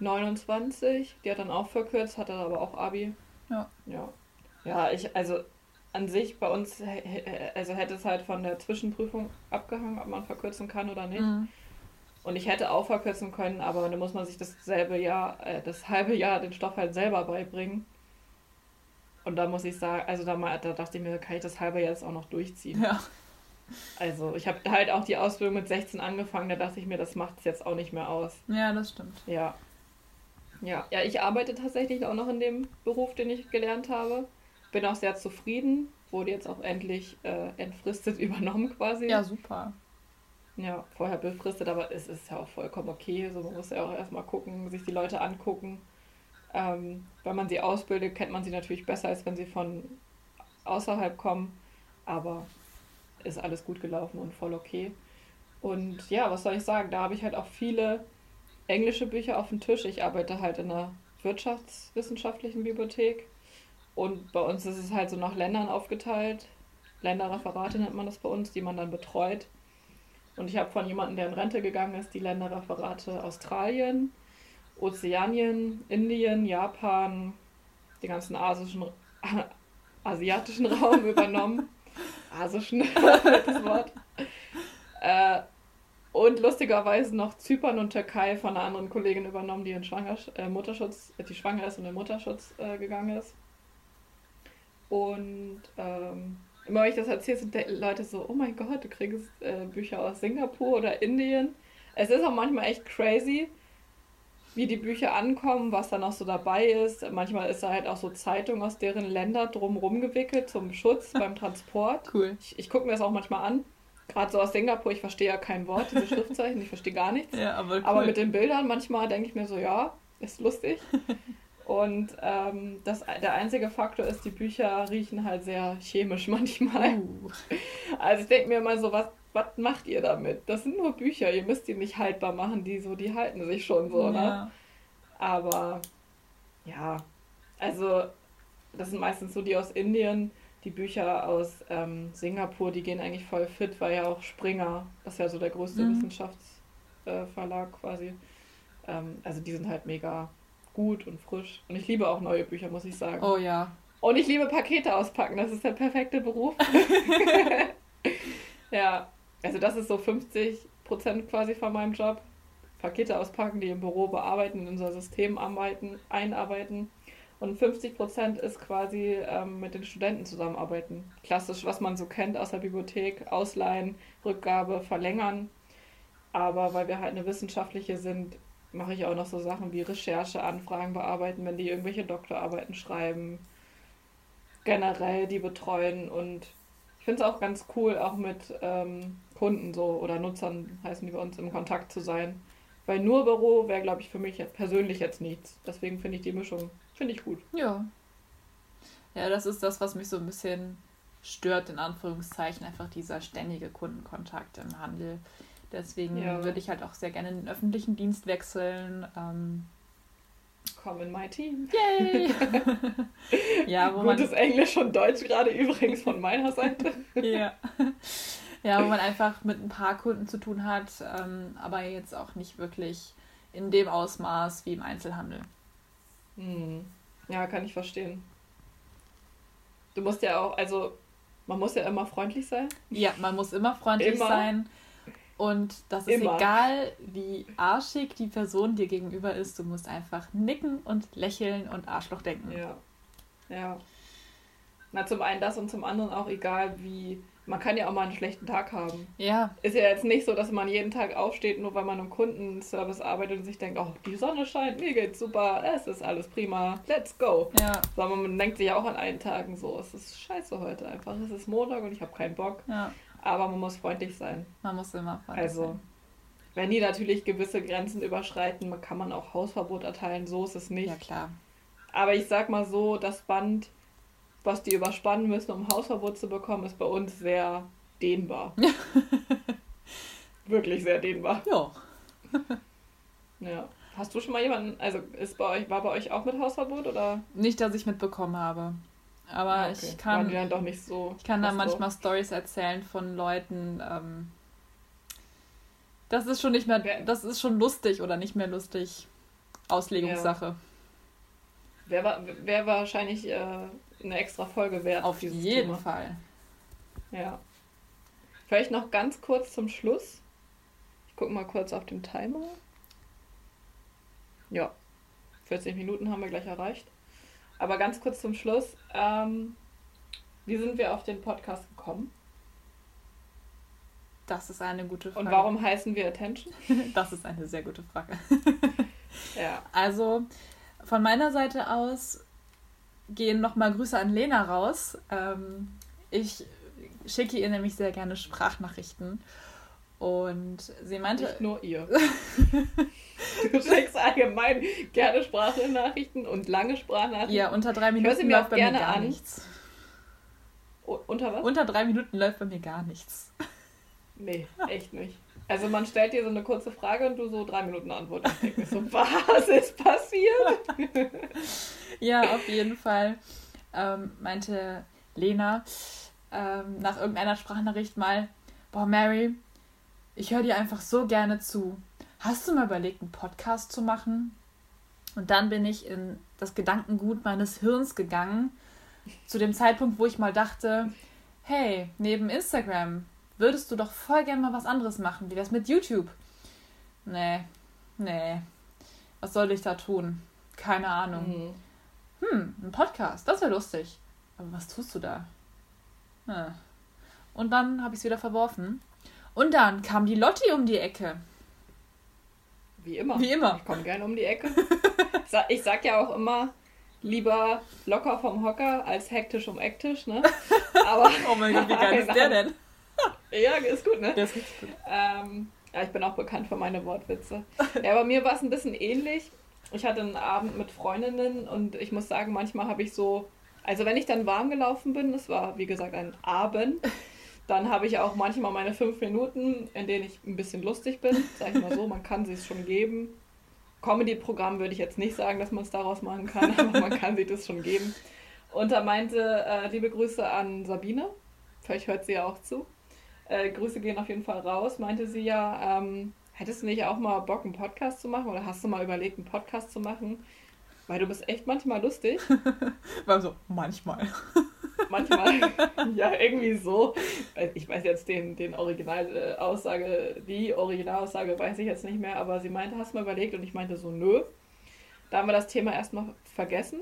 29, die hat dann auch verkürzt, hat dann aber auch Abi. Ja. Ja. Ja, ich, also an sich bei uns, also hätte es halt von der Zwischenprüfung abgehangen, ob man verkürzen kann oder nicht. Mhm. Und ich hätte auch verkürzen können, aber dann muss man sich dasselbe Jahr, äh, das halbe Jahr den Stoff halt selber beibringen. Und da muss ich sagen, also da, da dachte ich mir, kann ich das halbe Jahr jetzt auch noch durchziehen. Ja. Also ich habe halt auch die Ausbildung mit 16 angefangen, da dachte ich mir, das macht es jetzt auch nicht mehr aus. Ja, das stimmt. Ja. Ja, ja, ich arbeite tatsächlich auch noch in dem Beruf, den ich gelernt habe. Bin auch sehr zufrieden. Wurde jetzt auch endlich äh, entfristet übernommen quasi. Ja, super. Ja, vorher befristet, aber es ist ja auch vollkommen okay. So, man muss ja auch erstmal gucken, sich die Leute angucken. Ähm, wenn man sie ausbildet, kennt man sie natürlich besser, als wenn sie von außerhalb kommen. Aber ist alles gut gelaufen und voll okay. Und ja, was soll ich sagen? Da habe ich halt auch viele englische Bücher auf dem Tisch. Ich arbeite halt in einer wirtschaftswissenschaftlichen Bibliothek. Und bei uns ist es halt so nach Ländern aufgeteilt. Länderreferate nennt man das bei uns, die man dann betreut. Und ich habe von jemandem, der in Rente gegangen ist, die Länderreferate Australien, Ozeanien, Indien, Japan, den ganzen asischen, asiatischen Raum übernommen. Asischen, das Wort. Äh, und lustigerweise noch Zypern und Türkei von einer anderen Kollegin übernommen, die in Schwangersch äh, Mutterschutz, die schwanger ist und in Mutterschutz äh, gegangen ist. Und ähm, immer wenn ich das erzähle, sind die Leute so, oh mein Gott, du kriegst äh, Bücher aus Singapur oder Indien. Es ist auch manchmal echt crazy, wie die Bücher ankommen, was da noch so dabei ist. Manchmal ist da halt auch so Zeitung aus deren Länder drumrum gewickelt zum Schutz beim Transport. Cool. Ich, ich gucke mir das auch manchmal an. Gerade so aus Singapur, ich verstehe ja kein Wort, diese Schriftzeichen, ich verstehe gar nichts. Ja, aber, cool. aber mit den Bildern manchmal denke ich mir so, ja, ist lustig. Und ähm, das, der einzige Faktor ist, die Bücher riechen halt sehr chemisch manchmal. Uh. Also ich denke mir immer so, was, was macht ihr damit? Das sind nur Bücher, ihr müsst die nicht haltbar machen, die so, die halten sich schon so, ne? ja. ne? Aber ja, also das sind meistens so die aus Indien, die Bücher aus ähm, Singapur, die gehen eigentlich voll fit, weil ja auch Springer, das ist ja so der größte mhm. Wissenschaftsverlag äh, quasi. Ähm, also die sind halt mega gut und frisch. Und ich liebe auch neue Bücher, muss ich sagen. Oh ja. Und ich liebe Pakete auspacken, das ist der perfekte Beruf. ja, also das ist so 50 Prozent quasi von meinem Job. Pakete auspacken, die im Büro bearbeiten, in unser System arbeiten, einarbeiten. Und 50 Prozent ist quasi ähm, mit den Studenten zusammenarbeiten. Klassisch, was man so kennt aus der Bibliothek, ausleihen, Rückgabe, verlängern. Aber weil wir halt eine wissenschaftliche sind, mache ich auch noch so Sachen wie Recherche, Anfragen bearbeiten, wenn die irgendwelche Doktorarbeiten schreiben. Generell die betreuen und ich finde es auch ganz cool, auch mit ähm, Kunden so oder Nutzern heißen die bei uns im Kontakt zu sein. Weil nur Büro wäre, glaube ich, für mich persönlich jetzt nichts. Deswegen finde ich die Mischung, finde ich gut. Ja. Ja, das ist das, was mich so ein bisschen stört, in Anführungszeichen, einfach dieser ständige Kundenkontakt im Handel. Deswegen ja. würde ich halt auch sehr gerne in den öffentlichen Dienst wechseln. Ähm, Komm in my team. Yay! ja, wo Gutes man, Englisch und Deutsch gerade übrigens von meiner Seite. ja. Ja, wo man einfach mit ein paar Kunden zu tun hat, ähm, aber jetzt auch nicht wirklich in dem Ausmaß wie im Einzelhandel. Hm. Ja, kann ich verstehen. Du musst ja auch, also man muss ja immer freundlich sein. Ja, man muss immer freundlich immer. sein. Und das ist Immer. egal, wie arschig die Person dir gegenüber ist. Du musst einfach nicken und lächeln und Arschloch denken. Ja. Ja. Na, zum einen das und zum anderen auch egal, wie. Man kann ja auch mal einen schlechten Tag haben. Ja. Ist ja jetzt nicht so, dass man jeden Tag aufsteht, nur weil man im Kundenservice arbeitet und sich denkt, oh, die Sonne scheint, mir geht's super, es ist alles prima, let's go. Ja. Sondern man denkt sich auch an einen Tagen so, es ist scheiße heute einfach. Es ist Montag und ich habe keinen Bock. Ja. Aber man muss freundlich sein. Man muss immer freundlich also, sein. Wenn die natürlich gewisse Grenzen überschreiten, kann man auch Hausverbot erteilen, so ist es nicht. Ja, klar. Aber ich sag mal so, das Band, was die überspannen müssen, um Hausverbot zu bekommen, ist bei uns sehr dehnbar. Wirklich sehr dehnbar. Ja. ja. Hast du schon mal jemanden, also ist bei euch, war bei euch auch mit Hausverbot oder? Nicht, dass ich mitbekommen habe. Aber ah, okay. ich kann. dann doch nicht so. Ich kann da manchmal so. Stories erzählen von Leuten. Ähm, das ist schon nicht mehr. Das ist schon lustig oder nicht mehr lustig. Auslegungssache. Wäre wär wahrscheinlich äh, eine extra Folge wert. Auf jeden Thema. Fall. Ja. Vielleicht noch ganz kurz zum Schluss. Ich gucke mal kurz auf den Timer. Ja. 40 Minuten haben wir gleich erreicht. Aber ganz kurz zum Schluss. Ähm, wie sind wir auf den Podcast gekommen? Das ist eine gute Frage. Und warum heißen wir Attention? das ist eine sehr gute Frage. ja. Also von meiner Seite aus gehen nochmal Grüße an Lena raus. Ähm, ich schicke ihr nämlich sehr gerne Sprachnachrichten. Und sie meinte. Nicht nur ihr. du schickst allgemein gerne Sprachnachrichten und lange Sprachnachrichten. Ja, unter drei Minuten läuft bei mir gar an. nichts. unter was? Unter drei Minuten läuft bei mir gar nichts. Nee, echt nicht. Also man stellt dir so eine kurze Frage und du so drei Minuten antwortest. Ich denke so, was ist passiert? ja, auf jeden Fall ähm, meinte Lena ähm, nach irgendeiner Sprachnachricht mal, boah Mary, ich höre dir einfach so gerne zu. Hast du mal überlegt, einen Podcast zu machen? Und dann bin ich in das Gedankengut meines Hirns gegangen, zu dem Zeitpunkt, wo ich mal dachte, hey, neben Instagram würdest du doch voll gerne mal was anderes machen. Wie das mit YouTube? Nee, nee. Was soll ich da tun? Keine Ahnung. Mhm. Hm, ein Podcast, das wäre lustig. Aber was tust du da? Hm. Und dann habe ich es wieder verworfen. Und dann kam die Lotti um die Ecke. Wie immer. Wie immer. Ich komme gerne um die Ecke. ich sag ja auch immer, lieber locker vom Hocker als hektisch um Ecktisch, ne? Aber, oh mein Gott, wie geil ist der denn? ja, ist gut, ne? Der ist richtig gut. Ähm, ja, ich bin auch bekannt für meine Wortwitze. Ja, bei mir war es ein bisschen ähnlich. Ich hatte einen Abend mit Freundinnen und ich muss sagen, manchmal habe ich so, also wenn ich dann warm gelaufen bin, das war wie gesagt ein Abend, dann habe ich auch manchmal meine fünf Minuten, in denen ich ein bisschen lustig bin. Sag ich mal so, man kann sich schon geben. Comedy-Programm würde ich jetzt nicht sagen, dass man es daraus machen kann, aber man kann sich das schon geben. Und da meinte, äh, liebe Grüße an Sabine, vielleicht hört sie ja auch zu. Äh, Grüße gehen auf jeden Fall raus, meinte sie ja, ähm, hättest du nicht auch mal Bock, einen Podcast zu machen oder hast du mal überlegt, einen Podcast zu machen? Weil du bist echt manchmal lustig. War so, manchmal manchmal. ja, irgendwie so. Ich weiß jetzt den, den Originalaussage, die Originalaussage weiß ich jetzt nicht mehr, aber sie meinte, hast du mal überlegt? Und ich meinte so, nö. Da haben wir das Thema erstmal vergessen.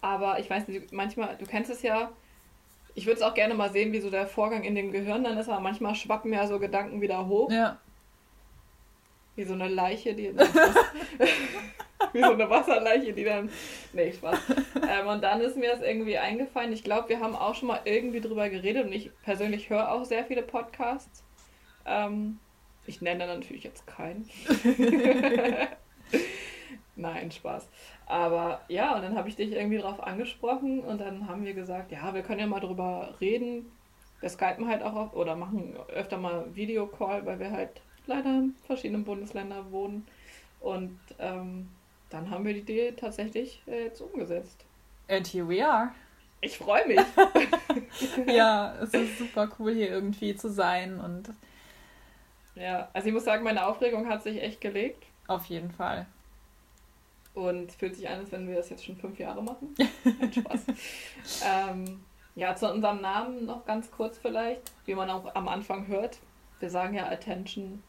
Aber ich weiß nicht, manchmal, du kennst es ja, ich würde es auch gerne mal sehen, wie so der Vorgang in dem Gehirn dann ist, aber manchmal schwappen ja so Gedanken wieder hoch. Ja. Wie so eine Leiche, die. wie so eine Wasserleiche, die dann. Nee, Spaß. Ähm, und dann ist mir das irgendwie eingefallen. Ich glaube, wir haben auch schon mal irgendwie drüber geredet und ich persönlich höre auch sehr viele Podcasts. Ähm, ich nenne natürlich jetzt keinen. Nein, Spaß. Aber ja, und dann habe ich dich irgendwie drauf angesprochen und dann haben wir gesagt, ja, wir können ja mal drüber reden. Wir skypen halt auch auf, oder machen öfter mal Videocall, weil wir halt leider in verschiedenen Bundesländern wohnen. Und ähm, dann haben wir die Idee tatsächlich äh, jetzt umgesetzt. And here we are. Ich freue mich. ja, es ist super cool, hier irgendwie zu sein und. Ja, also ich muss sagen, meine Aufregung hat sich echt gelegt. Auf jeden Fall. Und es fühlt sich an, als wenn wir das jetzt schon fünf Jahre machen. Spaß. ähm, ja, zu unserem Namen noch ganz kurz vielleicht, wie man auch am Anfang hört. Wir sagen ja Attention.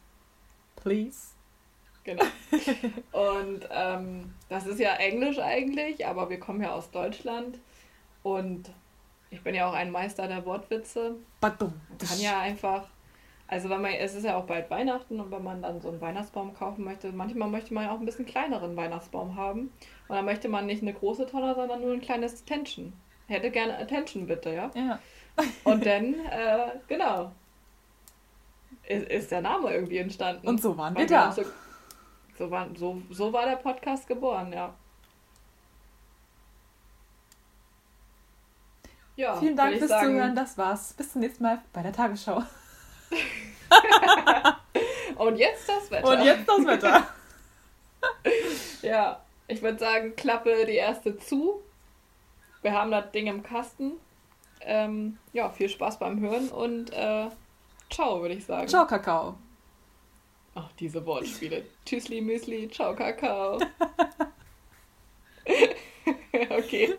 Please. Genau. Und ähm, das ist ja Englisch eigentlich, aber wir kommen ja aus Deutschland und ich bin ja auch ein Meister der Wortwitze. Man kann ja einfach, also wenn man, es ist ja auch bald Weihnachten und wenn man dann so einen Weihnachtsbaum kaufen möchte, manchmal möchte man ja auch ein bisschen kleineren Weihnachtsbaum haben. Und dann möchte man nicht eine große Tonne, sondern nur ein kleines Attention. Hätte gerne Attention bitte, ja? Ja. Und dann, äh, genau, ist, ist der Name irgendwie entstanden. Und so waren wir da. So, so, war, so, so war der Podcast geboren, ja. Ja, Vielen Dank fürs sagen, Zuhören, das war's. Bis zum nächsten Mal bei der Tagesschau. Und jetzt das Wetter. Und jetzt das Wetter. Ja, ich würde sagen, klappe die erste zu. Wir haben das Ding im Kasten. Ähm, ja, viel Spaß beim Hören und äh, ciao, würde ich sagen. Ciao, Kakao. Ach, diese Wortspiele. Tschüssli, Müsli, ciao, Kakao. okay.